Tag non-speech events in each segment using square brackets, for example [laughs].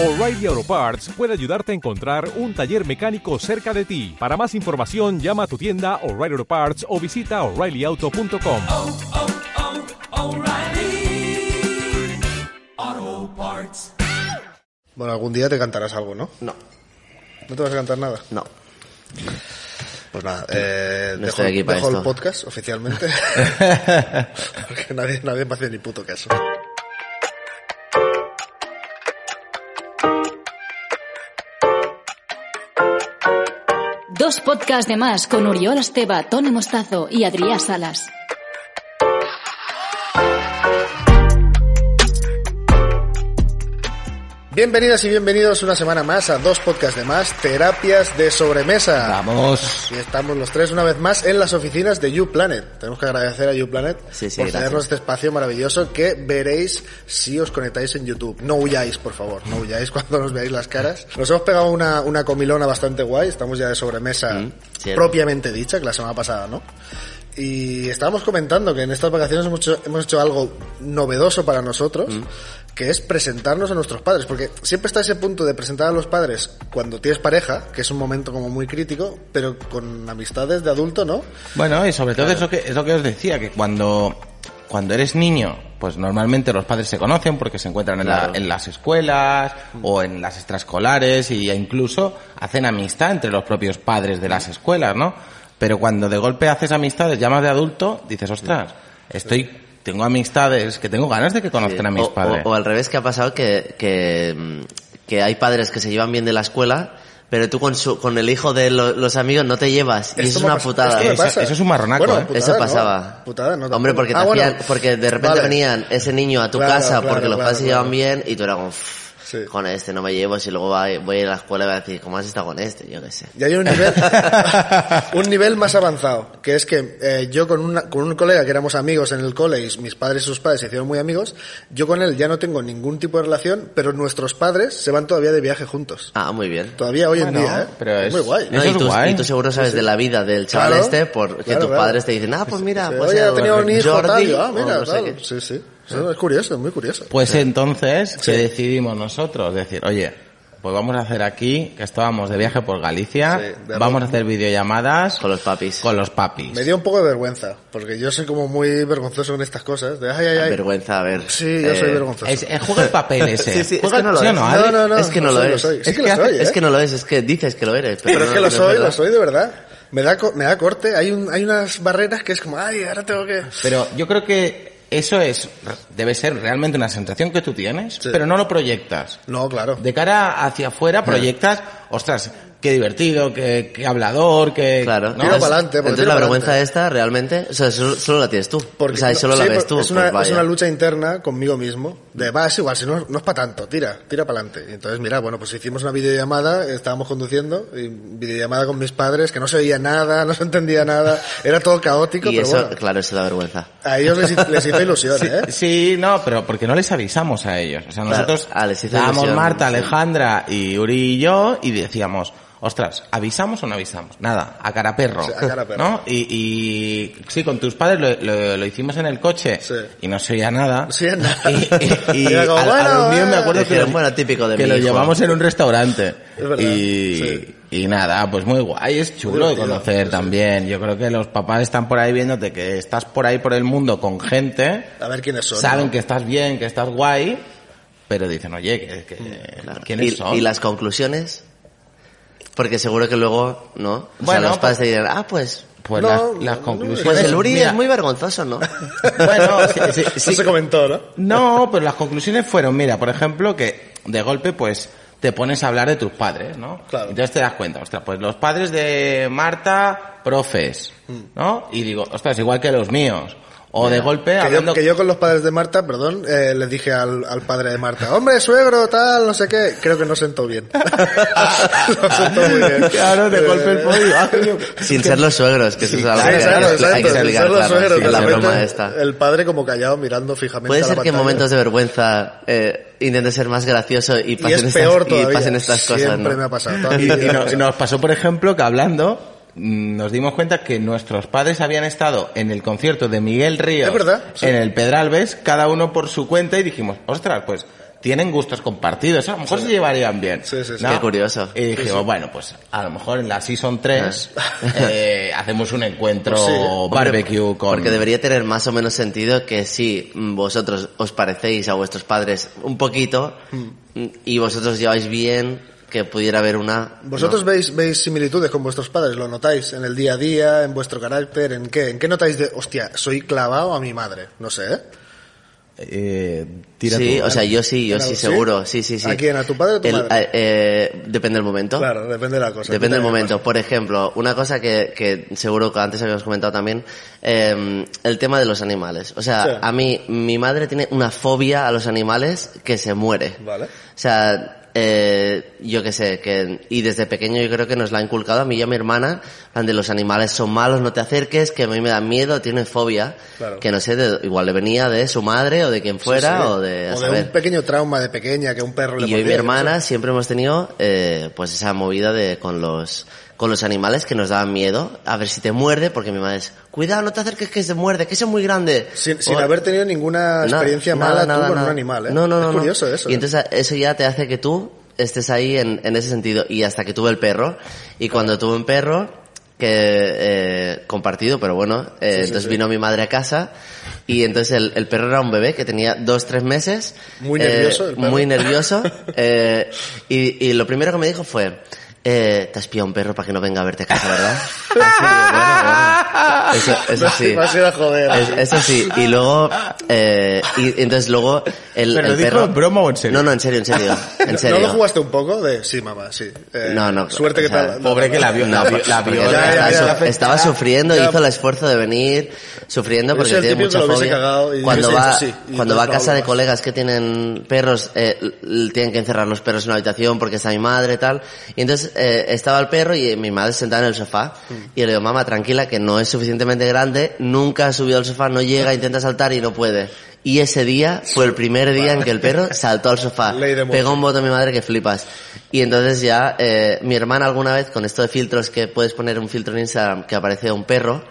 O'Reilly Auto Parts puede ayudarte a encontrar un taller mecánico cerca de ti. Para más información, llama a tu tienda O'Reilly Auto Parts o visita oreillyauto.com. oh, oh, O'Reilly Auto Parts. Bueno, algún día te cantarás algo, ¿no? No, ¿No te vas a cantar nada? no. Pues nada, eh, No dejo, dejo el podcast oficialmente. [laughs] [laughs] Porque nadie, nadie me hace ni puto caso. Dos podcasts de más con Uriol Esteba, Tony Mostazo y Adrià Salas. Bienvenidas y bienvenidos una semana más a dos podcasts de más, terapias de sobremesa. Vamos. Y estamos los tres una vez más en las oficinas de YouPlanet. Tenemos que agradecer a YouPlanet Sí, sí, por cedernos este espacio maravilloso que veréis si os conectáis en YouTube. No huyáis, por favor, no huyáis [laughs] cuando nos veáis las caras. Nos hemos pegado una, una comilona bastante guay, estamos ya de sobremesa Mm, propiamente dicha, que la semana pasada, ¿no? Y estábamos comentando que en estas vacaciones hemos hecho, hemos hecho algo novedoso para nosotros, Mm. que es presentarnos a nuestros padres, porque siempre está ese punto de presentar a los padres cuando tienes pareja, que es un momento como muy crítico, pero con amistades de adulto, ¿no? Bueno, y sobre todo es lo que es lo que os decía, que cuando cuando eres niño, pues normalmente los padres se conocen porque se encuentran en, la- en las escuelas o en las extraescolares y incluso hacen amistad entre los propios padres de las escuelas, ¿no? Pero cuando de golpe haces amistades ya más de adulto, dices, ostras, estoy, tengo amistades que tengo ganas de que conozcan a mis o, padres. o- o al revés que ha pasado que, que, que hay padres que se llevan bien de la escuela, pero tú con, su, con el hijo de lo- los amigos no te llevas. Y eso es una pasa- putada. Eso- eso es un marronaco, Bueno, ¿eh? Eso no, pasaba. putada no, Hombre, porque, te Ah, bueno, hacían- porque de repente vale. venían ese niño a tu Claro, casa claro, porque los claro, padres se llevan claro. bien y tú eras como, "Uf, Sí. con este no me llevo, si luego voy a la escuela y voy a decir, ¿cómo has estado con este? Yo qué sé. Y hay un nivel, [laughs] un nivel más avanzado, que es que eh, yo con, una, con un colega que éramos amigos en el cole y mis padres y sus padres se hicieron muy amigos, yo con él ya no tengo ningún tipo de relación, pero nuestros padres se van todavía de viaje juntos. Ah, muy bien. Todavía hoy en día, ¿eh? pero es- muy guay. No, y, es tú, guay. y tú seguro sabes de la vida del chaval Claro, este porque claro, tus claro. padres te dicen, ah, pues mira, pues Oye, ha tenido un hijo, Jordi, tal, y, ah, mira, no sé tal. qué. Sí, sí. Eso es curioso, es muy curioso. Pues entonces, ¿qué decidimos nosotros? Decir, oye, pues vamos a hacer aquí, que estábamos de viaje por Galicia, Sí, vamos a hacer videollamadas Con los papis. con los papis. Me dio un poco de vergüenza, porque yo soy como muy vergonzoso en estas cosas. De, ay, ay, ay. Vergüenza, a ver. Sí, yo soy Eh, vergonzoso. Es, eh, juega el papel [laughs] ese. Sí, sí, es que no lo ¿sí o es. no, no, Adri? no, no. es que no lo lo soy, es. lo soy. Es que que, lo soy, es ¿eh? que no lo es, es que dices que lo eres. Pero, Pero es no- que lo soy, lo soy de verdad. Me da, co- me da corte. Hay, un, hay unas barreras que es como, ay, ahora tengo que... Pero yo creo que eso es, debe ser realmente una sensación que tú tienes, Sí. pero no lo proyectas. No, claro. De cara hacia afuera proyectas, ostras, qué divertido, qué, qué hablador, qué... Claro. ¿no? Tira Es- pa'lante, porque Entonces la vergüenza esta realmente, o sea, solo, solo la tienes tú. Porque, o sea, no, solo sí, la ves tú. Es una, pues es una lucha interna conmigo mismo. De, va, es igual, si no, no es para tanto, tira, tira para adelante. Y entonces, mira, bueno, pues hicimos una videollamada, estábamos conduciendo, y videollamada con mis padres, que no se oía nada, [laughs] no se entendía nada, era todo caótico, Y pero eso, bueno, claro, eso da vergüenza. a ellos les, les hizo ilusión, ¿eh? Sí, no, pero porque no les avisamos a ellos. O sea, Claro, nosotros ah, les hizo Marta, sí. Alejandra y Uri y yo y decíamos, ostras, ¿avisamos o no avisamos? Nada, a cara perro. Sí, a cara perro. ¿No? Y, y sí, con tus padres lo, lo- lo hicimos en el coche Sí. y no se oía nada. No se oía nada. Y, y- y [laughs] como, a, los míos me eh. acuerdo que, lo- bueno, típico de que lo hijo. llevamos en un restaurante. [laughs] Es verdad, Y, sí. y nada, pues muy guay, es chulo de conocer sí. también. Yo creo que los papás están por ahí viéndote que estás por ahí por el mundo con gente A ver quiénes son. saben ¿no? que estás bien, que estás guay, pero dicen, oye, que, que- Claro. ¿quiénes y, son? y las conclusiones, porque seguro que luego, ¿no? O sea, Bueno, los padres pues- te dirán, ah, pues, Pues No, las, conclusiones... pues el Uri Mira, es muy vergonzoso, ¿no? [laughs] Bueno, [laughs] sí, sí, Eso sí. se comentó, ¿no? No, pero las conclusiones fueron, mira, por ejemplo, que de golpe, pues, te pones a hablar de tus padres, ¿no? Claro. Entonces te das cuenta, ostras, pues los padres de Marta, profes, ¿no? Y digo, ostras, igual que los míos. O de golpe, Que yo, hablando... que yo con los padres de Marta, perdón, eh, les dije al, al padre de Marta, hombre, suegro, tal, no sé qué, creo que no sentó bien. [laughs] no sentó muy bien. Claro, de golpe el Eh, pollo. ah. Sin ser los suegros, que eso es algo Sí, que exacto, hay que sin explicar, ser los claro, suegros, sí, de la broma esta. El padre como callado mirando fijamente Puede a la ser que en momentos de vergüenza eh, intentes ser más gracioso y Y pasen, es peor estas, y pasen estas cosas, Siempre ¿no? me ha pasado. [laughs] Y, y y nos pasó, por ejemplo, que hablando, nos dimos cuenta que nuestros padres habían estado en el concierto de Miguel Ríos Es verdad, sí. en el Pedralbes, cada uno por su cuenta, y dijimos, ostras, pues tienen gustos compartidos, a lo mejor se llevarían bien. Sí, sí, sí. ¿no? Qué curioso. Y dijimos, bueno, pues a lo mejor en la Season 3 Ah. eh, [laughs] hacemos un encuentro Pues sí. barbecue con... Porque debería tener más o menos sentido que si vosotros os parecéis a vuestros padres un poquito mm, y vosotros lleváis bien, que pudiera haber una... ¿Vosotros ¿no? veis, veis similitudes con vuestros padres? ¿Lo notáis en el día a día, en vuestro carácter? ¿En qué? ¿En qué notáis de, hostia, soy clavado a mi madre? No sé, ¿eh? Eh, tira Sí, tú, o sea, yo sí, yo sí, seguro, sí, sí, sí. ¿A quién? ¿A tu padre o tu El- madre? eh, eh, depende del momento. Claro, depende de la cosa. Depende del momento. Por ejemplo, una cosa que, que seguro que antes habíamos comentado también, eh, el tema de los animales. O sea, Sí. a mí, mi madre tiene una fobia a los animales que se muere. Vale. O sea, eh, yo qué sé, que, y desde pequeño yo creo que nos la ha inculcado a mí y a mi hermana, plan de los animales son malos, no te acerques, que a mí me dan miedo, tiene fobia, Claro. que no sé, de- igual le venía de su madre o de quien fuera Sí, sí. o de, a o de saber. un pequeño trauma de pequeña que un perro le Y yo y mi hermana siempre hemos tenido eh, pues esa movida de con los con los animales que nos daban miedo, a ver si te muerde, porque mi madre es, cuidado, no te acerques que se muerde, que eso es muy grande. Sin, sin O- haber tenido ninguna Na- experiencia mala nada, tú con nada. un animal, ¿eh? No, no, no. Es no. curioso eso. Y ¿eh? entonces eso ya te hace que tú estés ahí en, en ese sentido. Y hasta que tuve el perro, y cuando tuve un perro, que eh, compartido, pero bueno, eh, sí, entonces sí. vino mi madre a casa y entonces el, el perro era un bebé que tenía dos, tres meses. Muy eh, nervioso el perro. Muy nervioso. y, y lo primero que me dijo fue, eh, te has pillado un perro para que no venga a verte a casa, ¿verdad? [laughs] Así, bueno, bueno. Eso, eso sí. Me has ido a joder. Es- eso sí, y luego, eh, y entonces luego el, ¿Pero el dijo perro... en broma o en serio? No, no, en serio, en serio, [laughs] en ¿No- serio. ¿No lo jugaste un poco? De, sí, mamá, sí. Eh, No, no. Suerte o que sea, tal. Pobre que la vio, No, la vio, la porque vio. Ya, estaba, sufriendo, Ya. hizo el esfuerzo de venir, sufriendo porque tiene mucha fobia. y Cuando va, y cuando va a casa de colegas que tienen perros, eh, tienen que encerrar los perros en una habitación porque está mi madre y tal. Y entonces eh, estaba el perro y mi madre sentada en el sofá. Mm. Y le digo, mamá, tranquila, que no es suficientemente grande, nunca ha subido al sofá, no llega, intenta saltar y no puede. Y ese día fue el primer día en que el perro [laughs] saltó al sofá. Pegó un voto a mi madre que flipas. Y entonces ya, eh, mi hermana alguna vez, con esto de filtros que puedes poner un filtro en Instagram que aparece un perro,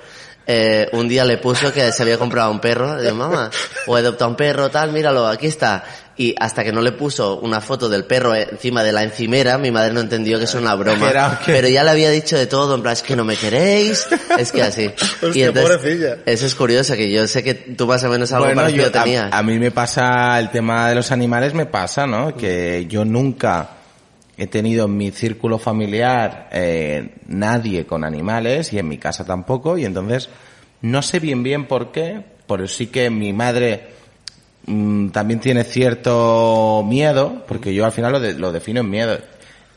eh, un día le puso que se había comprado un perro. Digo, mamá, o he adoptado un perro, tal, míralo, aquí está. Y hasta que no le puso una foto del perro encima de la encimera, mi madre no entendió que es una broma. Era- Pero ya le había dicho de todo, en plan, es que no me queréis, es que así. [laughs] Hostia, pobrecilla. eso es curioso, que yo sé que tú más o menos algo Bueno, parecido yo, tenías. a, a mí me pasa el tema de los animales, me pasa, ¿no? Que yo nunca he tenido en mi círculo familiar eh, nadie con animales y en mi casa tampoco y entonces no sé bien bien por qué, pero sí que mi madre mm, también tiene cierto miedo, porque yo al final lo, de- lo defino en miedo.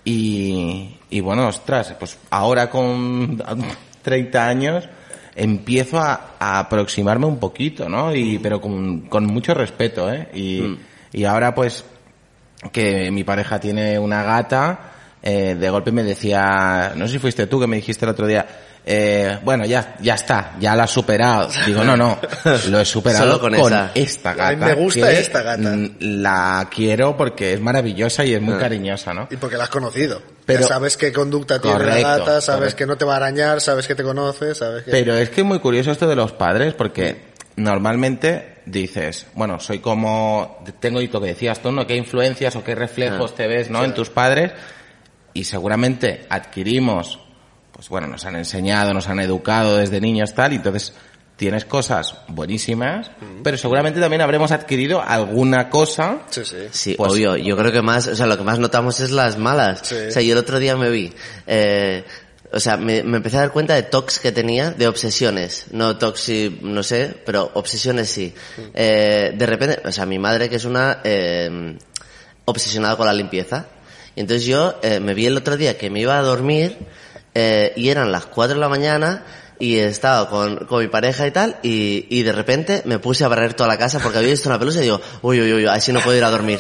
Y, y bueno, ostras, pues ahora con [laughs] 30 años empiezo a, a aproximarme un poquito, ¿no? Y, pero con, con mucho respeto, ¿eh? Y, y ahora pues que mi pareja tiene una gata, eh, de golpe me decía, no sé si fuiste tú que me dijiste el otro día, eh, bueno, ya, ya está, ya la has superado. Digo, no, no, lo he superado Solo con esa. esta A gata. mí me gusta que, esta gata. mm, La quiero porque es maravillosa y es muy cariñosa, ¿no? Y porque la has conocido. Pero- ya sabes qué conducta tiene la gata, sabes correcto. que no te va a arañar, sabes que te conoce, sabes que... Pero es que es muy curioso esto de los padres porque normalmente dices, bueno, soy como, tengo y lo que decías tú, ¿no? ¿Qué influencias o qué reflejos Ah, te ves, ¿no? En tus padres y seguramente adquirimos, pues bueno, nos han enseñado, nos han educado desde niños tal y entonces tienes cosas buenísimas, pero seguramente también habremos adquirido alguna cosa Sí, sí. Sí, Pues- obvio. Yo creo que más, o sea, lo que más notamos es las malas. Sí. O sea, yo el otro día me vi, eh, o sea, me, me empecé a dar cuenta de tocs que tenía, de obsesiones. No tocs, sí, no sé, pero obsesiones sí. Eh, de repente, o sea, mi madre que es una, eh, obsesionada con la limpieza. Y entonces yo eh, me vi el otro día que me iba a dormir eh, y eran las 4 de la mañana y estaba con, con mi pareja y tal y, y de repente me puse a barrer toda la casa porque había visto una pelusa y digo, uy, uy, uy, así no puedo ir a dormir.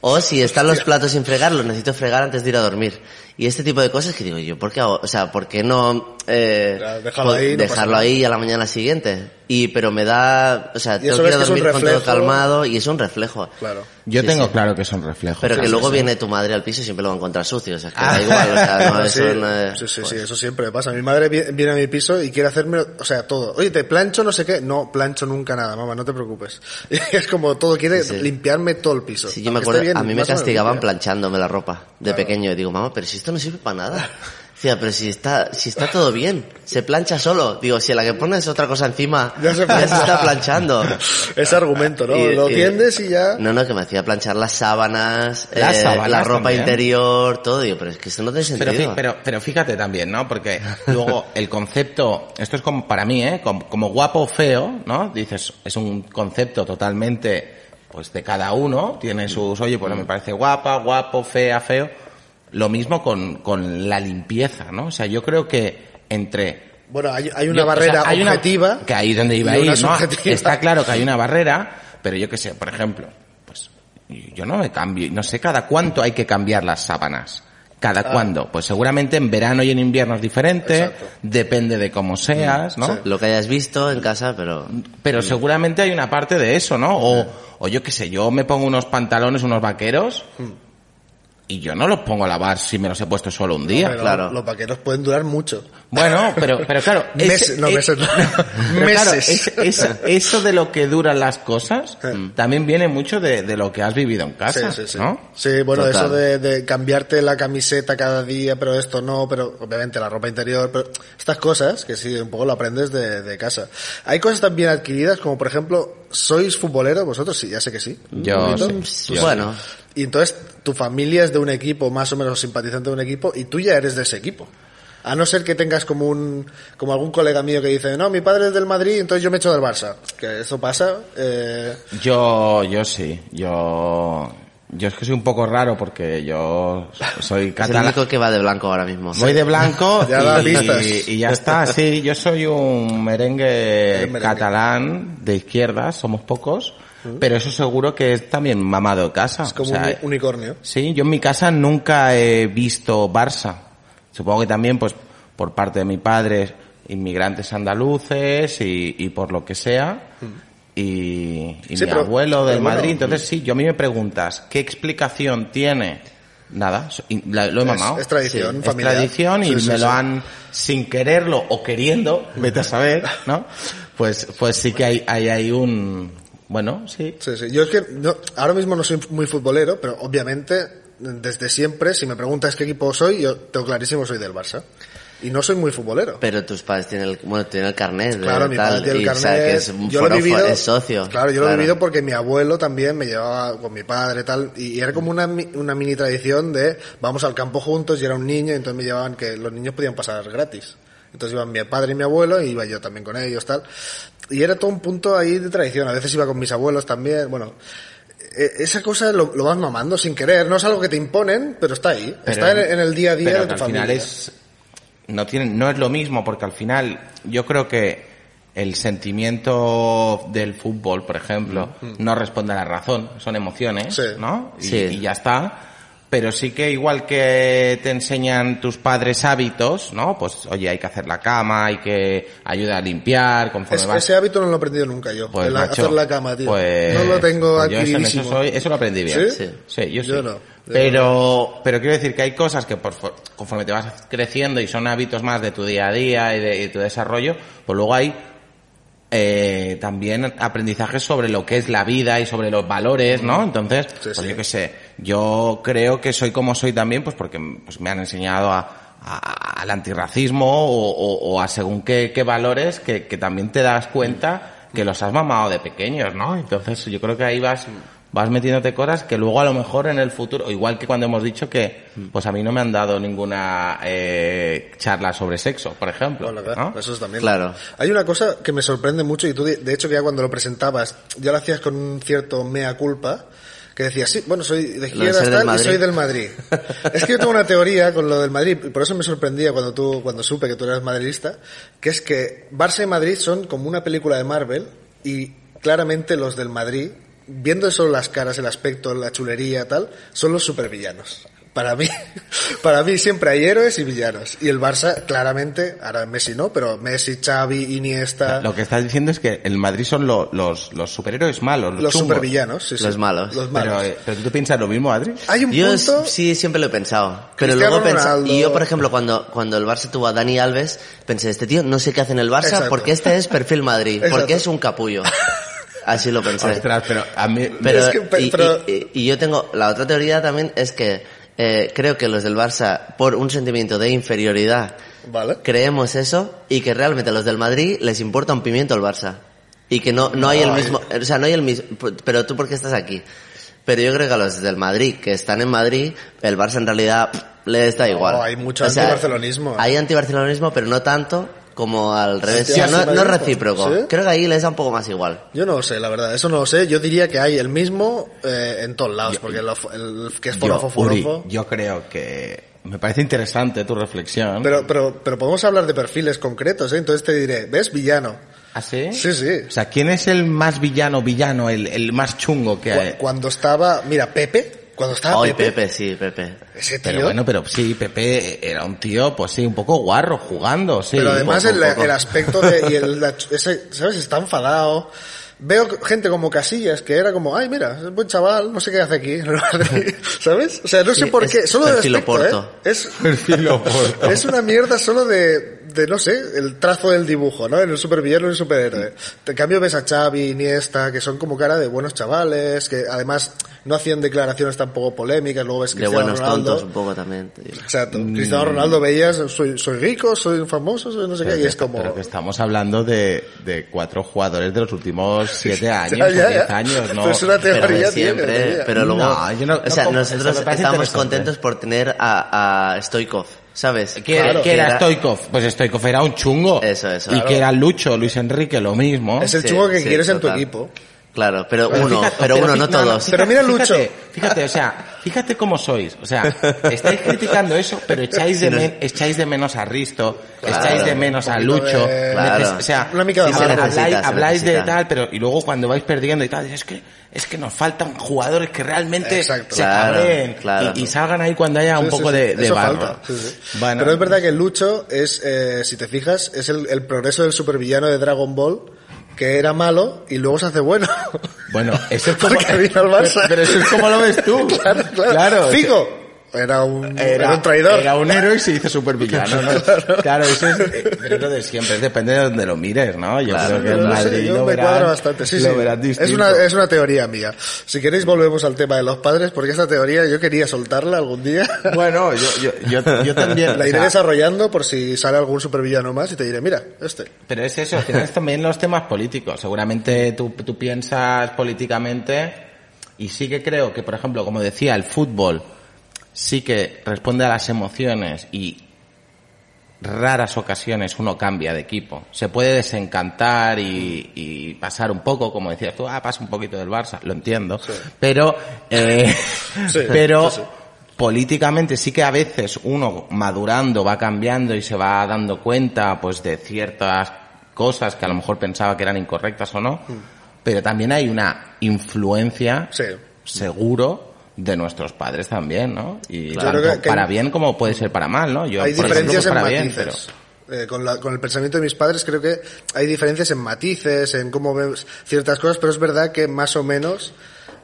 O si están los platos sin fregar, los necesito fregar antes de ir a dormir. Y este tipo de cosas que digo yo, ¿por qué hago? O sea, ¿por qué no, eh, déjalo po- ahí, no dejarlo ahí a la mañana siguiente? Y, pero me da, o sea, tengo que ir a es un dormir con todo reflejo. calmado y es un reflejo. Claro. Yo Sí, tengo sí. claro que son reflejos. Pero que Sí, luego sí, viene tu madre al piso y siempre lo va a encontrar sucio, o sea, que da igual, o sea, no, [laughs] Ah, eso sí, no es- sí, sí, sí, pues- eso siempre me pasa. Mi madre vi- viene a mi piso y quiere hacerme, o sea, todo. Oye, te plancho no sé qué. No, plancho nunca nada, mamá, no te preocupes. [laughs] es como todo, quiere Sí. limpiarme todo el piso. Sí, yo me acuerdo, bien, a mí me castigaban planchándome la ropa de pequeño. Y digo, mamá, pero si esto no sirve para nada. [laughs] Decía, pero si está, si está todo bien, se plancha solo. Digo, si a la que pones otra cosa encima, Ya [laughs] ya se está planchando. [laughs] Ese argumento, ¿no? Y- Lo y- tiendes y ya. No, no, que me hacía planchar las sábanas, Las eh, sábanas la ropa también. interior, todo. Digo, pero es que eso no tiene Pero, sentido. fi- pero, pero fíjate también, ¿no? Porque luego [laughs] el concepto, esto es como para mí, ¿eh? Como, como guapo o feo, ¿no? Dices, es un concepto totalmente, pues de cada uno, tiene sus, oye, pues no me parece guapa, guapo, fea, feo. Lo mismo con, con la limpieza, ¿no? O sea, yo creo que entre Bueno, hay, hay una yo- o sea, barrera hay una- objetiva. que ahí donde iba a ir, una ¿no? Está claro que hay una barrera, pero yo qué sé, por ejemplo, pues yo no me cambio, no sé cada cuánto hay que cambiar las sábanas. ¿Cada cuándo? Pues seguramente en verano y en invierno es diferente, Ah. Exacto. Mm, depende de cómo seas, ¿no? Sí. Lo que hayas visto en casa, pero... Pero seguramente hay una parte de eso, ¿no? O, o yo qué sé, yo me pongo unos pantalones, unos vaqueros, Mm. Y yo no los pongo a lavar si me los he puesto solo un día. Pero claro. Los vaqueros pueden durar mucho. Bueno, pero, pero claro. [laughs] Meses, no, meses [laughs] no. pero claro, Meses. es- es- eso de lo que duran las cosas Sí. también viene mucho de, de lo que has vivido en casa, Sí, sí, sí. ¿no? Sí, bueno, Total. eso de, de cambiarte la camiseta cada día, pero esto no, pero obviamente la ropa interior, pero estas cosas que sí, un poco lo aprendes de, de casa. Hay cosas también adquiridas, como por ejemplo, ¿sois futboleros vosotros? Sí, ya sé que sí. Yo Un poquito. sí. Yo bueno, Y entonces tu familia es de un equipo, más o menos simpatizante de un equipo, y tú ya eres de ese equipo. A no ser que tengas como un, como algún colega mío que dice, no, mi padre es del Madrid, entonces yo me echo del Barça. Que eso pasa, eh, Yo, yo sí, yo, yo es que soy un poco raro porque yo soy [laughs] es el catalán. único que va de blanco ahora mismo. Voy de blanco [laughs] Ya da y, pistas. y ya está. Sí, yo soy un merengue, [laughs] catalán de izquierdas, somos pocos, pero eso seguro que es también mamado de casa. es como O sea, un unicornio. Sí, yo en mi casa nunca he visto Barça. Supongo que también, pues, por parte de mi padre, inmigrantes andaluces y, y por lo que sea. Y, y Mm. Sí, mi pero- abuelo del bueno, Madrid. Entonces, sí, yo a mí me preguntas, ¿qué explicación tiene? Nada, y lo he Es- mamado. es tradición Es familiar. tradición y Sí, sí, me sí. lo han, sin quererlo o queriendo, vete a saber, ¿no? [laughs] Pues, pues sí que hay, hay, hay un, bueno, sí. Sí, sí. Yo es que no, ahora mismo no soy muy futbolero, pero obviamente desde siempre, si me preguntas qué equipo soy, yo tengo clarísimo soy del Barça. Y no soy muy futbolero. Pero tus padres tienen el, bueno, tienen el carnet. de Claro, mi tal, padre tiene el y, o sea, carnet. que es un yo lo he vivido. es socio. Claro, yo lo he vivido porque mi abuelo también me llevaba con mi padre tal. Y era como una, mi- una mini tradición de vamos al campo juntos y era un niño, y entonces me llevaban que los niños podían pasar gratis. Entonces iban mi padre y mi abuelo y iba yo también con ellos tal. Y era todo un punto ahí de tradición. A veces iba con mis abuelos también. Bueno, eh, esa cosa lo, lo vas mamando sin querer. No es algo que te imponen, pero está ahí. Pero- está en, en el día a día pero de tu al familia. final es no tiene no es lo mismo porque al final yo creo que el sentimiento del fútbol, por ejemplo, no responde a la razón, son emociones. Sí. ¿no? Y, Sí. y ya está. Pero sí que igual que te enseñan tus padres hábitos, ¿no? Pues oye, hay que hacer la cama, hay que ayudar a limpiar, conforme Es- vas ese hábito no lo he aprendido nunca yo. pues, el macho, hacer la cama, tío. pues- no lo tengo pues yo eso, en adquiridísimo. eso, soy- eso lo aprendí bien. ¿Sí? Sí. yo, Yo sí. no. Pero, pero quiero decir que hay cosas que por, for- conforme te vas creciendo y son hábitos más de tu día a día y de, y tu desarrollo, pues luego hay eh, también aprendizajes sobre lo que es la vida y sobre los valores, ¿no? Entonces, Sí, pues sí. yo qué sé, yo creo que soy como soy también, pues porque pues, me han enseñado a, a- al antirracismo o, o- o a según qué, qué valores que, que también te das cuenta que los has mamado de pequeños, ¿no? Entonces yo creo que ahí vas vas metiéndote cosas que luego a lo mejor en el futuro, igual que cuando hemos dicho que pues a mí no me han dado ninguna eh, charla sobre sexo, por ejemplo, Bueno, claro, ¿no? eso es también. Claro. Hay una cosa que me sorprende mucho y tú, de hecho, que ya cuando lo presentabas, ya lo hacías con un cierto mea culpa, que decías, sí, bueno, soy de tal y soy del Madrid. [laughs] es que yo tengo una teoría con lo del Madrid, y por eso me sorprendía cuando tú, cuando supe que tú eras madridista, que es que Barça y Madrid son como una película de Marvel y claramente los del Madrid, viendo solo las caras, el aspecto, la chulería, tal, son los supervillanos. Para mí, [laughs] para mí siempre hay héroes y villanos. Y el Barça, claramente, ahora Messi no, pero Messi, Xavi, Iniesta, Lo que estás diciendo es que el Madrid son lo- los, los superhéroes malos, los, los chungos. supervillanos, sí, sí. Los malos. Los malos. Pero, eh, pero tú piensas lo mismo, Adri. hay un Yo punto... sí siempre lo he pensado. Pero Cristiano luego pensé, y yo por ejemplo cuando, cuando el Barça tuvo a Dani Alves, pensé, este tío no sé qué hace en el Barça Exacto. porque este es perfil Madrid, Exacto. porque es un capullo. [laughs] Así lo pensé. Ostras, pero a mí... Pero, Es que, y, pero- y- y yo tengo, la otra teoría también es que eh, creo que los del Barça, por un sentimiento de inferioridad, Vale. creemos eso y que realmente a los del Madrid les importa un pimiento el Barça. Y que no, no, hay el No, mismo, o sea, no hay el mismo, pero tú por qué estás aquí. Pero yo creo que a los del Madrid, que están en Madrid, el Barça en realidad pff, les da igual. hay mucho antibarcelonismo, ¿eh? Hay antibarcelonismo, pero no tanto como al revés. O sea, no, no es recíproco. ¿sí? Creo que ahí les da un poco más igual. Yo no lo sé, la verdad, eso no lo sé. Yo diría que hay el mismo eh, en todos lados, porque el, el que es forofo, Uri, forofo. yo creo que me parece interesante tu reflexión. Pero, pero, pero podemos hablar de perfiles concretos, ¿eh? Entonces te diré, ¿ves? Villano. ¿Ah, sí? Sí, sí. O sea, ¿quién es el más villano, villano, el, el más chungo que hay? Cu- Cuando estaba, mira, Pepe, cuando estaba Ay, Pepe, Pepe, sí, Pepe. ese tío, Pero bueno, pero sí, Pepe era un tío, pues sí, un poco guarro, jugando, sí. pero además un el, poco. el aspecto de, y el, la- ese, ¿sabes? Está enfadado. Veo gente como Casillas, que era como, ay, mira, es buen chaval, no sé qué hace aquí, [laughs] en el Madrid", ¿sabes? O sea, no sé Sí, por es qué, solo del aspecto, ¿eh? Es, es una mierda solo de, de, no sé, el trazo del dibujo, ¿no? En el supervillano y el superhéroe. En cambio ves a Xavi, Iniesta, que son como cara de buenos chavales, que además no hacían declaraciones tampoco polémicas, luego ves De Cristiano buenos Ronaldo. tontos un poco también. Exacto. Mm. Cristiano Ronaldo veías, soy, soy rico, soy famoso, soy no sé qué, y es como... Pero que estamos hablando de, de cuatro jugadores de los últimos siete [laughs] años, Ya, ya, o diez ya. años, ¿no? Pero es una Pero teoría, de tío, siempre, pero luego... No, yo no- o sea, no, nosotros estamos contentos por tener a, a Stoikov, ¿sabes? ¿Qué, Claro. qué era, Era- Stoikov? Pues Stoikov era un chungo. Eso, eso. Y Claro. que era Lucho, Luis Enrique, lo mismo. Es el Sí, chungo que sí, quieres en tu equipo. Claro, pero Pero uno, fíjate- pero uno, no todos. Pero mira Lucho. Fíjate, fíjate, o sea, fíjate cómo sois. O sea, estáis criticando eso, pero echáis de, men- echáis de menos a Risto, echáis de menos a Lucho. de- Claro. neces- O sea, Una mica de Sí, se amargo. necesita, habláis, se habláis de tal, pero y luego cuando vais perdiendo y tal, dices, es que es que nos faltan jugadores que realmente Exacto. se Claro, cabreen claro. y, y salgan ahí cuando haya un Sí, poco sí. de, de barro. falta. Sí, sí. Bueno, Pero es verdad que Lucho es, eh, si te fijas, es el, el progreso del supervillano de Dragon Ball, que era malo y luego se hace bueno. Bueno, eso es [laughs] como, Porque vino al Barça. pero, pero eso es como lo ves tú. [laughs] claro, claro. Claro, Figo era un, era, un traidor. Era un héroe y se hizo supervillano, ¿no? [laughs] Claro, eso es, pero lo de siempre, depende de donde lo mires, ¿no? Yo Claro. creo que en Madrid yo lo me cuadra bastante. Sí, sí. Es una, es una teoría mía. Si queréis volvemos al tema de los padres, porque esta teoría yo quería soltarla algún día. [laughs] Bueno, yo, yo, yo, yo también... La o iré sea, desarrollando por si sale algún supervillano más y te diré, mira, este. Pero es eso, al final es también los temas políticos. Seguramente tú, tú piensas políticamente y sí que creo que, por ejemplo, como decía, el fútbol sí que responde a las emociones y raras ocasiones uno cambia de equipo. Se puede desencantar y, y pasar un poco, como decías tú, ah, pasa un poquito del Barça, lo entiendo. Pero, eh, [laughs] Sí, pero sí, políticamente sí que a veces uno madurando va cambiando y se va dando cuenta pues de ciertas cosas que a lo mejor pensaba que eran incorrectas o no, pero también hay una influencia seguro de nuestros padres también, ¿no? Y tanto que- que para bien como puede ser para mal, ¿no? Yo hay por ejemplo, diferencias en para bien, matices. Eh, con, la- con el pensamiento de mis padres creo que hay diferencias en matices, en cómo ves ciertas cosas, pero es verdad que más o menos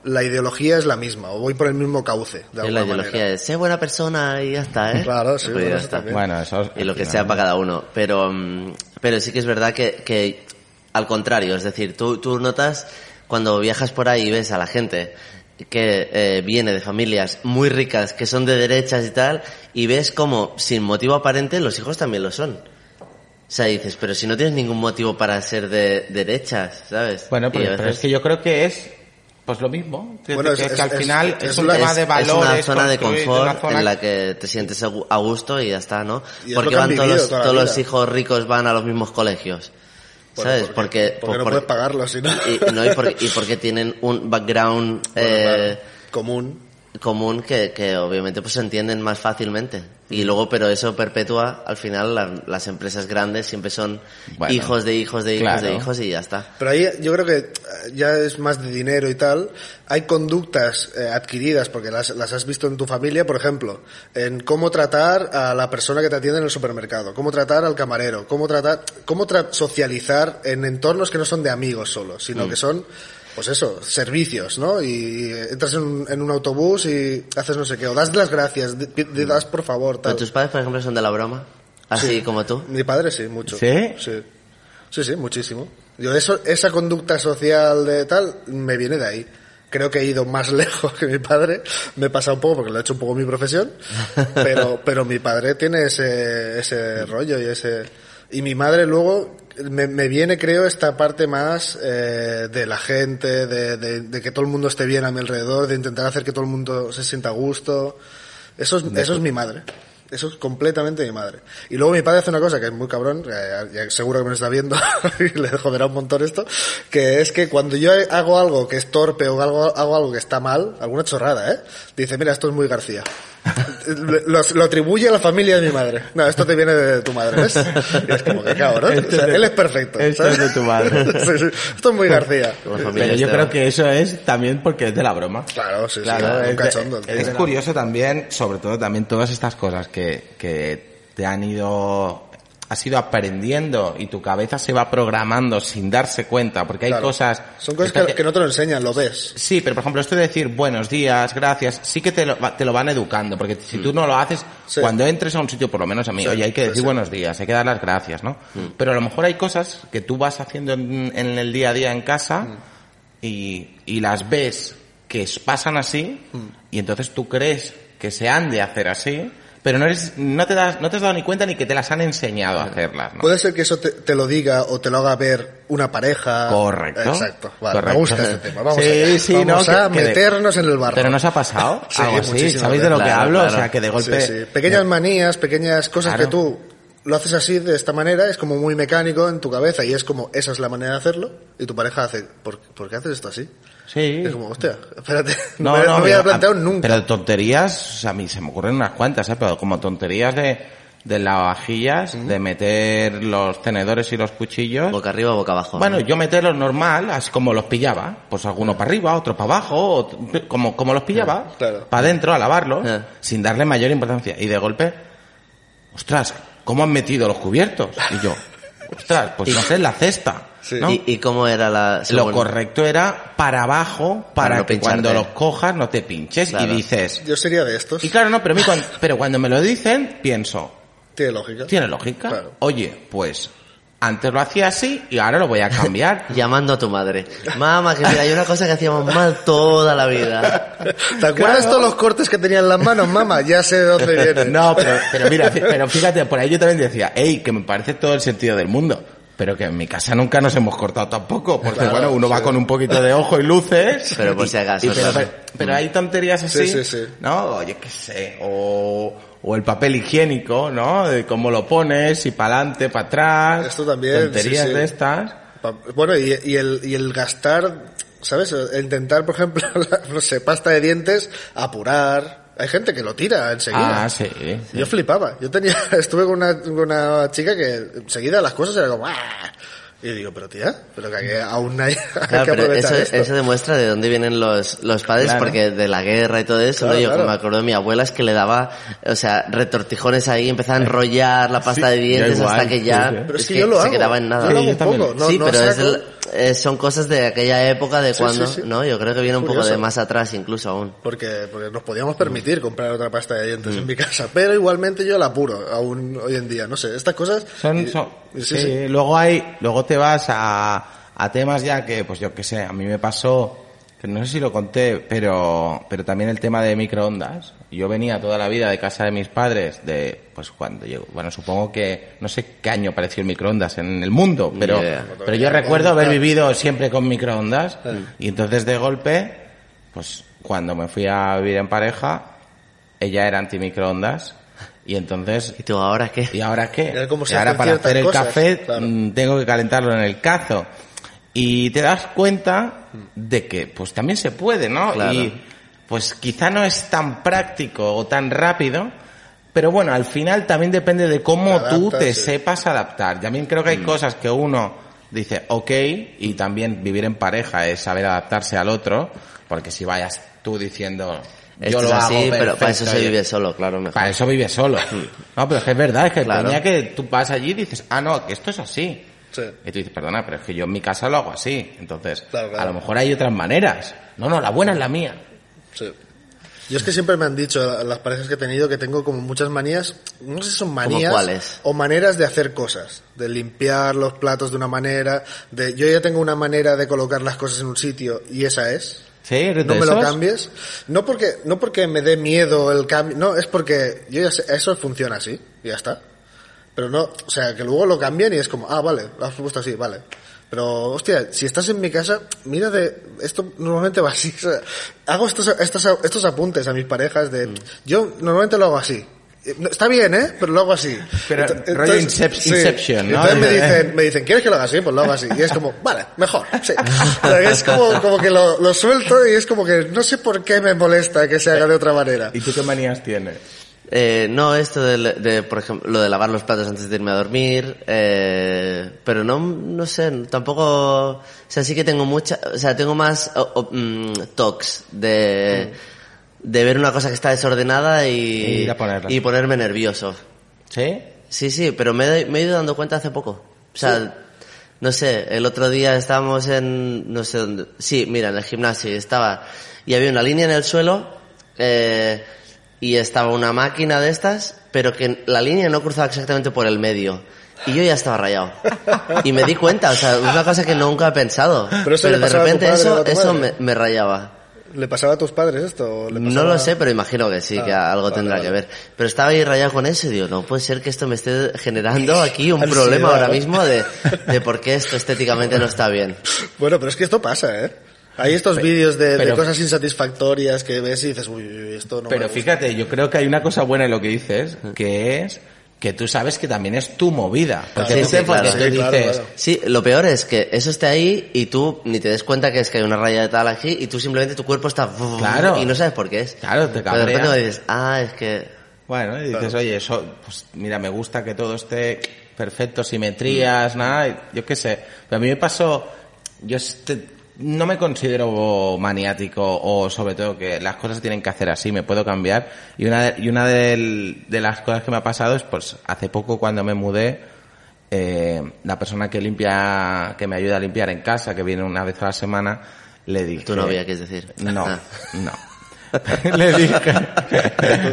la ideología es la misma, o voy por el mismo cauce, de Y la ideología manera. es, sé buena persona y ya está, ¿eh? [laughs] Claro, sí, Pues ya bueno, está. Bueno, eso es- y lo que sea para cada uno. Pero, mm, pero sí que es verdad que, que al contrario, es decir, tú, tú notas cuando viajas por ahí y ves a la gente que eh, viene de familias muy ricas, que son de derechas y tal, y ves como sin motivo aparente los hijos también lo son. O sea, dices, pero si no tienes ningún motivo para ser de derechas, ¿sabes? Bueno, pero, es que yo creo que es pues lo mismo. Bueno, que- es- que al es- final es- es, es un tema es- de es valores. una zona de confort una zona- en la que te sientes a gu- a gusto y ya está, ¿no? Y es ¿Por lo qué que han van todos, los, todos hijos ricos van a los mismos colegios? ¿Sabes? Porque, porque no puedes pagarlo, si no. Y, no, y, porque, y porque tienen un background [laughs] eh, común. Común que, que obviamente pues se entienden más fácilmente. Y luego, pero eso perpetúa, al final la- las empresas grandes siempre son Bueno, hijos de hijos de hijos de claro. hijos y ya está. Pero ahí yo creo que eh, ya es más de dinero y tal. Hay conductas eh, adquiridas porque las, las has visto en tu familia, por ejemplo, en cómo tratar a la persona que te atiende en el supermercado, cómo tratar al camarero, cómo tratar, cómo tra- socializar en entornos que no son de amigos solo, sino Mm. que son pues eso, servicios, ¿no? Y entras en un, en un autobús y haces no sé qué, o das las gracias, di- di- das por favor, tal. tus padres, por ejemplo, son de la broma, así como tú. Mi padre sí, mucho. ¿Sí? Sí. Sí, sí, muchísimo. Yo eso, esa conducta social de tal me viene de ahí. Creo que he ido más [laughs] lejos que mi padre. Me he pasado un poco porque lo he hecho un poco mi profesión. Pero, pero mi padre tiene ese, ese rollo y ese, y mi madre luego me, me viene creo esta parte más eh, de la gente, de, de, de que todo el mundo esté bien a mi alrededor, de intentar hacer que todo el mundo se sienta a gusto. Eso es, eso es mi madre. Eso es completamente mi madre. Y luego mi padre hace una cosa que es muy cabrón, eh, ya seguro que me lo está viendo [laughs] y le joderá un montón esto, que es que cuando yo hago algo que es torpe o algo, hago algo que está mal, alguna chorrada, ¿eh? Dice, mira, esto es muy García. [laughs] lo, lo atribuye a la familia de mi madre. No, esto te viene de tu madre, ¿ves? Y es como que cabrón. O sea, él es perfecto. Esto es ¿sabes? de tu madre. [laughs] Sí, sí. Esto es muy García. Pero yo creo que eso es también porque es de la broma. Claro, sí, Claro, sí, un es, de- cachondo. es curioso también, sobre todo también todas estas cosas que, que te han ido, has ido aprendiendo y tu cabeza se va programando sin darse cuenta, porque hay Claro. cosas... Son cosas que, que no te lo enseñan, lo ves. Sí, pero por ejemplo, esto de decir buenos días, gracias, sí que te lo, te lo van educando, porque si tú no lo haces, Sí. cuando entres a un sitio, por lo menos a mí, Sí, oye, hay que decir sí. buenos días, hay que dar las gracias, ¿no? Pero a lo mejor hay cosas que tú vas haciendo en, en el día a día en casa y, y las ves que pasan así y entonces tú crees que se han de hacer así, pero no eres, no te das, no te has dado ni cuenta ni que te las han enseñado a hacerlas, ¿no? Puede ser que eso te, te lo diga o te lo haga ver una pareja. Correcto. Exacto. Vale, Correcto. me gusta este tema. Vamos Sí, allá. sí, Vamos no, a que- que de- meternos en el barro. Pero nos ha pasado [laughs] Sí, algo así, ¿sabéis de lo que hablo? Claro, O sea, que de golpe... Sí, sí. Pequeñas manías, pequeñas cosas Claro. que tú lo haces así, de esta manera, es como muy mecánico en tu cabeza y es como, esa es la manera de hacerlo y tu pareja hace, ¿por, ¿por qué haces esto así? Sí. Es como, hostia, espérate, [laughs] no, me, no me había pero- planteado a- nunca. Pero tonterías, a mí se me ocurren unas cuantas, ¿eh? Pero como tonterías de, de lavavajillas, de meter los tenedores y los cuchillos. Boca arriba o boca abajo. Bueno, ¿no? yo meterlos normal, así como los pillaba. Pues alguno para arriba, otro para abajo, como, como los pillaba. Claro. Para adentro, a lavarlos, Ah. sin darle mayor importancia. Y de golpe, ostras, ¿cómo han metido los cubiertos? Y yo, ostras, pues [laughs] no sé, en la cesta. Sí. ¿no? ¿Y, y cómo era la Lo correcto era para abajo, para, Para no que pincharte. cuando los cojas no te pinches Claro. y dices... Yo sería de estos. Y claro, no, pero, a mí cuando, pero cuando me lo dicen, pienso, Tiene lógica. tiene lógica. Claro. Oye, pues antes lo hacía así y ahora lo voy a cambiar. [laughs] Llamando a tu madre. Mamá, que mira, hay una cosa que hacíamos mal toda la vida. ¿Te acuerdas todos los cortes que tenía en las manos, mamá? Ya sé de dónde vienen. [laughs] no, pero, pero mira, pero fíjate, por ahí yo también decía, hey, que me parece todo el sentido del mundo. Pero que en mi casa nunca nos hemos cortado tampoco, porque Claro, bueno, uno va con un poquito de ojo y luces. Pero por si acaso, y pero, claro. pero- pero hay tonterías así, Sí, sí, sí. ¿no? Oye, qué sé, o, o el papel higiénico, ¿no? De cómo lo pones, si para adelante, para atrás. Esto también, Tonterías sí, sí. de estas. Bueno, y, y el, y el gastar, ¿sabes? Intentar, por ejemplo, [laughs] la- no sé, pasta de dientes, apurar. Hay gente que lo tira enseguida. Ah, sí. Yo flipaba. Yo tenía, [laughs] estuve con una, con una chica que enseguida las cosas era como, ¡ah! Y digo, pero tía, pero que aquí aún hay, [laughs] hay Claro, que pero eso, esto. eso demuestra de dónde vienen los, los padres, Claro. porque de la guerra y todo eso, Claro, ¿no? Yo claro. me acuerdo de mi abuela es que le daba, o sea, retortijones ahí, empezaba a enrollar la pasta de dientes yo igual, hasta que ya sí, sí. Pero es que yo lo se hago. quedaba en nada. Yo lo Sí, hago yo un poco. No, sí, no pero es el- eh, son cosas de aquella época de Sí, cuando, sí, sí. ¿no? Yo creo que viene un poco de más atrás incluso aún. Porque, porque nos podíamos permitir comprar otra pasta de dientes en mi casa. Pero igualmente yo la apuro aún hoy en día. No sé, estas cosas. Son, y- son- y sí, sí, sí. luego hay, luego te vas a, a temas ya que, pues yo qué sé, a mí me pasó, que no sé si lo conté, pero, pero también el tema de microondas. Yo venía toda la vida de casa de mis padres, de, pues cuando yo, bueno, supongo que, no sé qué año apareció el microondas en el mundo, pero, idea. pero yo recuerdo haber vivido siempre con microondas, y entonces de golpe, pues cuando me fui a vivir en pareja, ella era antimicroondas, y entonces ¿Y tú ahora qué? ¿Y ahora qué? Cómo se Y ahora para hacer el cosas, café claro. mm, tengo que calentarlo en el cazo. Y te das cuenta de que pues también se puede, ¿no? Claro. Y, pues quizá no es tan práctico o tan rápido, pero bueno, al final también depende de cómo Te tú te sepas adaptar. También creo que hay cosas que uno dice, ok, y también vivir en pareja es saber adaptarse al otro, porque si vayas tú diciendo, yo Esto lo es así, hago pero para eso se vive solo, claro, mejor. para eso vives solo. [laughs] No, pero es que es verdad, es que Claro. ponía que tú vas allí y dices, ah, no, que esto es así. Sí. Y tú dices, perdona, pero es que yo en mi casa lo hago así. Entonces, Claro, claro. a lo mejor hay otras maneras. No, no, la buena es la mía. Sí. Yo es que siempre me han dicho las parejas que he tenido que tengo como muchas manías, no sé si son manías o maneras de hacer cosas, de limpiar los platos de una manera, de yo ya tengo una manera de colocar las cosas en un sitio y esa es. ¿Sí? ¿Eres No de me lo esos? cambies. No porque no porque me dé miedo el cambio, no, es porque yo ya sé, eso funciona así y ya está. Pero no, o sea, que luego lo cambian y es como, ah, vale, lo has puesto así, vale. Pero, hostia, si estás en mi casa, mira de, esto normalmente va así. o sea, hago estos, estos, estos apuntes a mis parejas de, yo normalmente lo hago así. Eh, Está bien, ¿eh? Pero lo hago así. Pero Ent- rollo Incep- Inception, ¿no? Entonces me De- dicen, me dicen, ¿quieres que lo haga así? Pues lo hago así. Y es como, vale, mejor. Sí. [laughs] Es como, como que lo, lo suelto y es como que no sé por qué me molesta que se haga de otra manera. ¿Y tú qué manías tienes? Eh, no, esto de, de, por ejemplo, lo de lavar los platos antes de irme a dormir, eh, pero no, no sé, tampoco, o sea, sí que tengo mucha, o sea, tengo más o- o, mm, tocs de, de ver una cosa que está desordenada Y y, ir a ponerla. y ponerme nervioso. ¿Sí? Sí, sí, pero me, he- me he ido dando cuenta hace poco. O sea, no sé, el otro día estábamos en, no sé dónde, sí, mira, en el gimnasio, estaba, y había una línea en el suelo, eh, y estaba una máquina de estas, pero que la línea no cruzaba exactamente por el medio. Y yo ya estaba rayado. Y me di cuenta, o sea, es una cosa que nunca he pensado. Pero eso de repente eso, eso me rayaba. ¿Le pasaba a tus padres esto? o le No lo sé, pero imagino que sí, que Ah, algo vale, tendrá vale. que ver. Pero estaba ahí rayado con eso y digo, no puede ser que esto me esté generando [laughs] aquí un Ansiedad, problema ahora mismo de, de por qué esto estéticamente no está bien. Bueno, pero es que esto pasa, ¿eh? Hay estos vídeos de, cosas insatisfactorias que ves y dices, uy, uy, esto no me Pero gusta". fíjate, yo creo que hay una cosa buena en lo que dices, que es que tú sabes que también es tu movida. Porque Sí, tú sí, te claro. Sí, claro, dices, claro. Sí, lo peor es que eso esté ahí y tú ni te des cuenta que es que hay una raya de tal aquí y tú simplemente tu cuerpo está... Claro. Y no sabes por qué es. Claro, te Pero de repente cabrea. me dices, ah, es que... Bueno, y dices, oye, eso, pues mira, me gusta que todo esté perfecto, simetrías, nada, yo qué sé. Pero a mí me pasó, yo este- no me considero maniático o sobre todo que las cosas se tienen que hacer así, me puedo cambiar. Y una de, y una del- de las cosas que me ha pasado es, pues, hace poco cuando me mudé, eh, la persona que limpia, que me ayuda a limpiar en casa, que viene una vez a la semana, le dije... Tu novia, quieres decir. No, Ah. no. [laughs] le dije...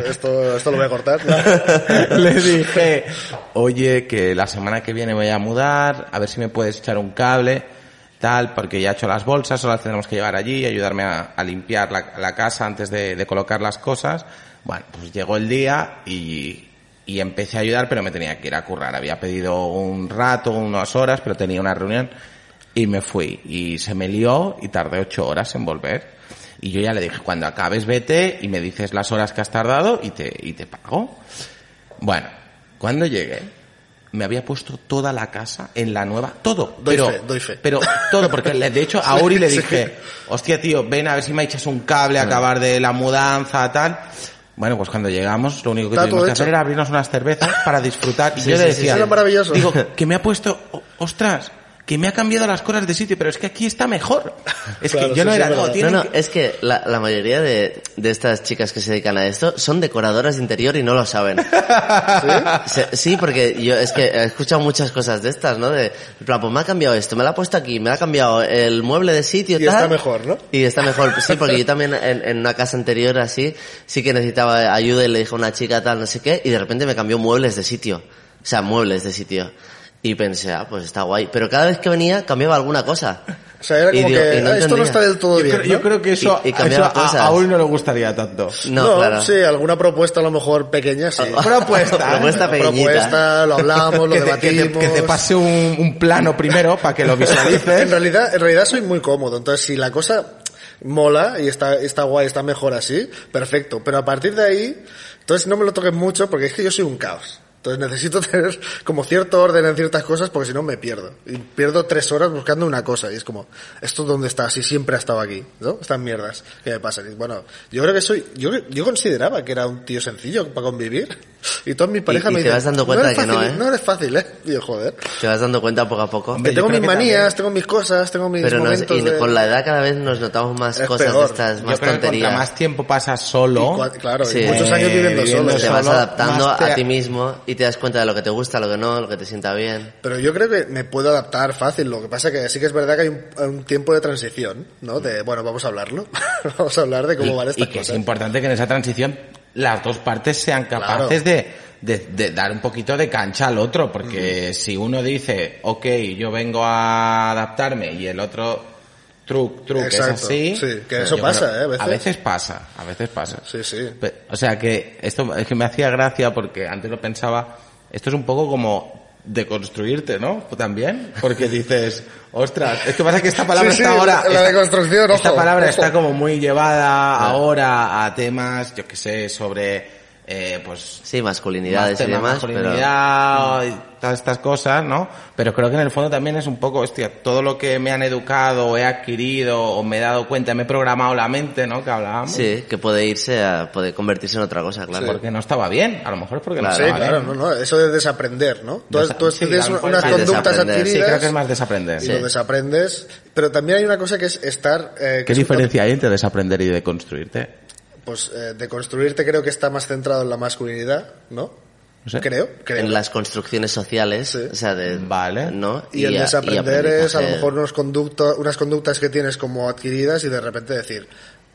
Esto, esto lo voy a cortar. [laughs] Le dije, oye, que la semana que viene voy a mudar, a ver si me puedes echar un cable, tal, porque ya he hecho las bolsas, solo las tenemos que llevar allí, ayudarme a, limpiar la, casa antes de, de colocar las cosas. Bueno, pues llegó el día y, y empecé a ayudar, pero me tenía que ir a currar. Había pedido un rato, unas horas, pero tenía una reunión y me fui. Y se me lió y tardé ocho horas en volver. Y yo ya le dije, cuando acabes vete y me dices las horas que has tardado y te, y te pago. Bueno, cuando llegué, me había puesto toda la casa en la nueva, todo. Doy pero, fe, doy fe. Pero todo, porque le- de hecho a [laughs] Uri le dije, hostia tío, ven a ver si me echas un cable a acabar de la mudanza, tal. Bueno, pues cuando llegamos, lo único que Está tuvimos que hacer era abrirnos unas cervezas para disfrutar. Y [laughs] Sí, yo sí, le sí, decía, sí. Era maravilloso. digo, que me ha puesto, "O- ostras, que me ha cambiado las cosas de sitio, pero es que aquí está mejor. Es Claro, que yo sí, no sí, era, no, No, no, que- es que la, la mayoría de, de estas chicas que se dedican a esto son decoradoras de interior y no lo saben. [laughs] Se- ¿Sí? porque yo es que he escuchado muchas cosas de estas, ¿no? De, plan, pues me ha cambiado esto, me lo ha puesto aquí, me lo ha cambiado el mueble de sitio, Y tal. está mejor, ¿no? Y está mejor, sí, porque yo también en, en una casa anterior así, sí que necesitaba ayuda y le dije a una chica tal, no sé qué, y de repente me cambió muebles de sitio. O sea, muebles de sitio. Y pensé, ah, pues está guay. Pero cada vez que venía cambiaba alguna cosa. O sea, era como digo, que no "Ah, esto no está del todo yo, bien. creo, yo ¿no? creo que eso, Y- y eso a- a, Uri no le gustaría tanto. No, claro. sí, alguna propuesta a lo mejor pequeña, sí. [laughs] Propuesta. [laughs] Propuesta pequeñita. Propuesta, lo hablamos, lo que, te, que, te, que te pase un, un plano primero para que lo [laughs] En visualices. realidad, en realidad soy muy cómodo. Entonces, si la cosa mola y está, está guay, está mejor así, perfecto. Pero a partir de ahí, entonces no me lo toques mucho porque es que yo soy un caos. Entonces necesito [laughs] tener como cierto orden en ciertas cosas porque si no me pierdo. Y pierdo tres horas buscando una cosa y es como, ¿esto dónde está? Si siempre ha estado aquí, ¿no? Estas mierdas que me pasan. Y bueno, yo creo que soy, yo, yo consideraba que era un tío sencillo para convivir. Y todas mis parejas y me te dicen, vas dando cuenta eres de que no, fácil, ¿eh? No eres fácil, ¿eh? Y yo, joder. Te vas dando cuenta poco a poco. Que tengo mis que manías, también- tengo mis cosas, tengo mis Pero no es- momentos y de- con la edad cada vez nos notamos más Es cosas peor. de estas, Yo más que tonterías. más tiempo pasas y solo, cua- claro, y Sí. muchos años Eh, viviendo viviendo solo. te vas adaptando te- a ti mismo y te das cuenta de lo que te gusta, lo que no, lo que te sienta bien. Pero yo creo que me puedo adaptar fácil. Lo que pasa que sí que es verdad que hay un, un tiempo de transición, ¿no? De, bueno, vamos a hablarlo. [laughs] vamos a hablar de cómo y, van y estas que es importante que en esa transición las dos partes sean capaces de, de, de dar un poquito de cancha al otro, porque si uno dice, ok, yo vengo a adaptarme y el otro truc, truc, es Exacto, así. sí, que eso pasa, ¿eh? A veces. A veces pasa, a veces pasa. Sí, sí. O sea que esto es que me hacía gracia porque antes lo pensaba, esto es un poco como deconstruirte, ¿no? También, porque dices, [laughs] ostras, es que pasa que esta palabra Sí, sí, está ahora... la- esta- deconstrucción, Esta ojo, palabra ojo. está como muy llevada ahora a temas, yo que sé, sobre, eh, pues... Sí, masculinidades más y demás, pero masculinidad y todas estas cosas, ¿no? Pero creo que en el fondo también es un poco, hostia, todo lo que me han educado, o he adquirido, o me he dado cuenta, me he programado la mente, ¿no? Que hablábamos. sí, que puede irse a, puede convertirse en otra cosa, claro. Porque no estaba bien, a lo mejor es porque Claro. no Sí, estaba claro, bien. no, no, eso de desaprender, ¿no? Tú, Desa- tú sí, tienes unas sí, conductas adquiridas Sí, creo que es más desaprender. y lo desaprendes, pero también hay una cosa que es estar... eh, que ¿Qué es un diferencia hay entre desaprender y deconstruirte? Pues eh, de construirte creo que está más centrado en la masculinidad, ¿no? No sé. Creo, creo. En las construcciones sociales, Sí. o sea, de, Vale. ¿no? Y, el a- desaprender es a lo mejor unos conducto- unas conductas que tienes como adquiridas y de repente decir,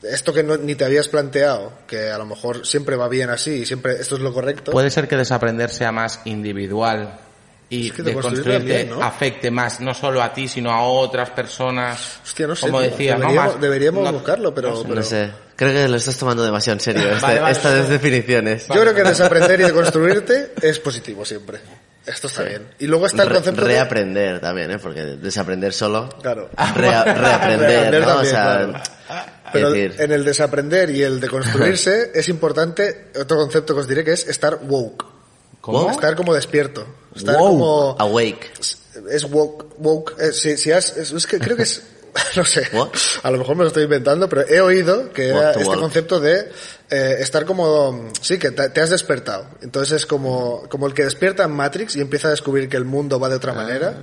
esto que no- ni te habías planteado, que a lo mejor siempre va bien así y siempre esto es lo correcto. Puede ser que desaprender sea más individual y Es que también, ¿no? afecte más no solo a ti, sino a otras personas. Hostia, no sé. Como decía, ¿no? deberíamos, Más- deberíamos no- buscarlo, pero, no sé, pero- No sé, creo que lo estás tomando demasiado en serio, [laughs] este- Vale, vale, estas vale. definiciones. Yo creo que desaprender y deconstruirte es positivo siempre. Esto está bien. Y luego está el Re- concepto de... reaprender también, ¿eh? Porque desaprender solo. Claro. Rea- [laughs] reaprender, Reaprender ¿no? o también, sea, claro. es Pero decir, en el desaprender y el deconstruirse [laughs] es importante, otro concepto que os diré que es estar woke. ¿Cómo? Estar como despierto. Estar Woke. como... awake. Es woke, woke, eh, si, si has, es, es que creo que es, [laughs] no sé, What? a lo mejor me lo estoy inventando, pero he oído que era este concepto de eh, estar como, sí, que te, te has despertado. Entonces es como, como el que despierta en Matrix y empieza a descubrir que el mundo va de otra manera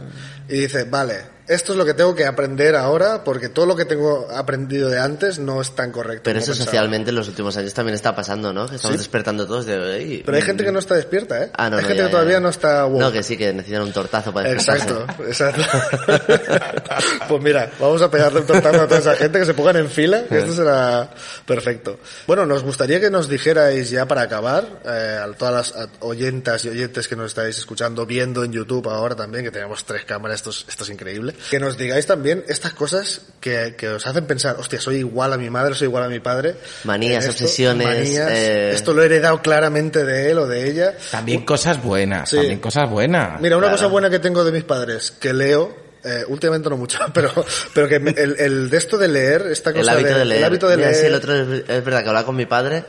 y dice, vale, esto es lo que tengo que aprender ahora porque todo lo que tengo aprendido de antes no es tan correcto. Pero eso pensaba". socialmente en los últimos años también está pasando, ¿no? Que estamos Sí. despertando todos de... "Ey, Pero hay gente que no está despierta, ¿eh? Ah, no, hay no, gente ya, que todavía ya. no está woke. No, que sí, que necesitan un tortazo para. Exacto, exacto. [laughs] pues mira, vamos a pegarle un tortazo a toda esa gente que se pongan en fila, que esto será perfecto. Bueno, nos gustaría que nos dijerais ya para acabar, eh, a todas las a- oyentas y oyentes que nos estáis escuchando, viendo en YouTube ahora también, que tenemos tres cámaras, esto es, esto es increíble, que nos digáis también estas cosas que, que os hacen pensar, hostia, soy igual a mi madre, soy igual a mi padre. Manías, Esto, obsesiones, manías, eh, Esto lo he heredado claramente de él o de ella. También cosas buenas, Sí. también cosas buenas. Mira, una Claro. cosa buena que tengo de mis padres, que leo, eh, últimamente no mucho, [laughs] pero, pero que el, el de esto de leer, esta cosa El hábito de, leer. el hábito de Mira, leer, Mm. sí, el otro es, es verdad que hablaba con mi padre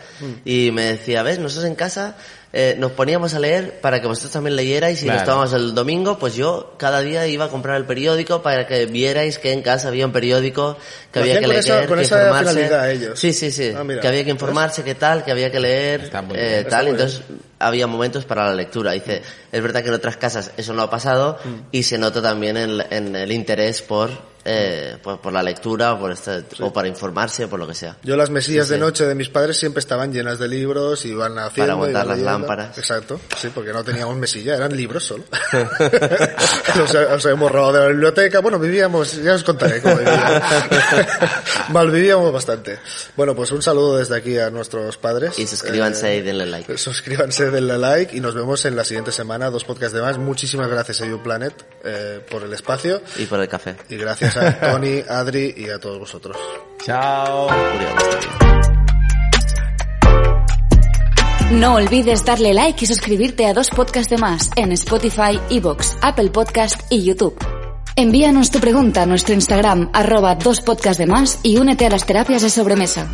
y me decía, ves, nosotros en casa eh, nos poníamos a leer para que vosotros también leyerais y Claro. nos tomábamos el domingo, pues yo cada día iba a comprar el periódico para que vierais que en casa había un periódico, que Lo había que con leer, esa- con que esa informarse. finalidad ellos. Sí, sí, sí. Ah, que había que informarse, qué tal, que había que leer, eh, tal. muy bien. Entonces había momentos para la lectura. Dice, es verdad que en otras casas eso no ha pasado Mm. y se nota también en, en el interés por, eh, por, por la lectura por este, o para informarse o por lo que sea. Yo las mesillas Sí, de noche de mis padres siempre estaban llenas de libros y iban haciendo. aguantar iban las leyendo. lámparas. Exacto, sí, porque no teníamos mesilla, eran libros solo. [laughs] los, os hemos robado de la biblioteca. Bueno, vivíamos, ya os contaré cómo vivíamos. [laughs] Malvivíamos bastante. Bueno, pues un saludo desde aquí a nuestros padres. Y suscríbanse Eh, y denle like. Suscríbanse, denle like y nos vemos en la siguiente semana, dos podcasts de más. Muchísimas gracias a YouPlanet eh, por el espacio Y por el café. y gracias a Tony, Adri y a todos vosotros. Chao. No olvides darle like y suscribirte a dos podcasts de más en Spotify, Evox, Apple Podcast y YouTube. Envíanos tu pregunta a nuestro Instagram, arroba dos podcasts de más y únete a las terapias de sobremesa.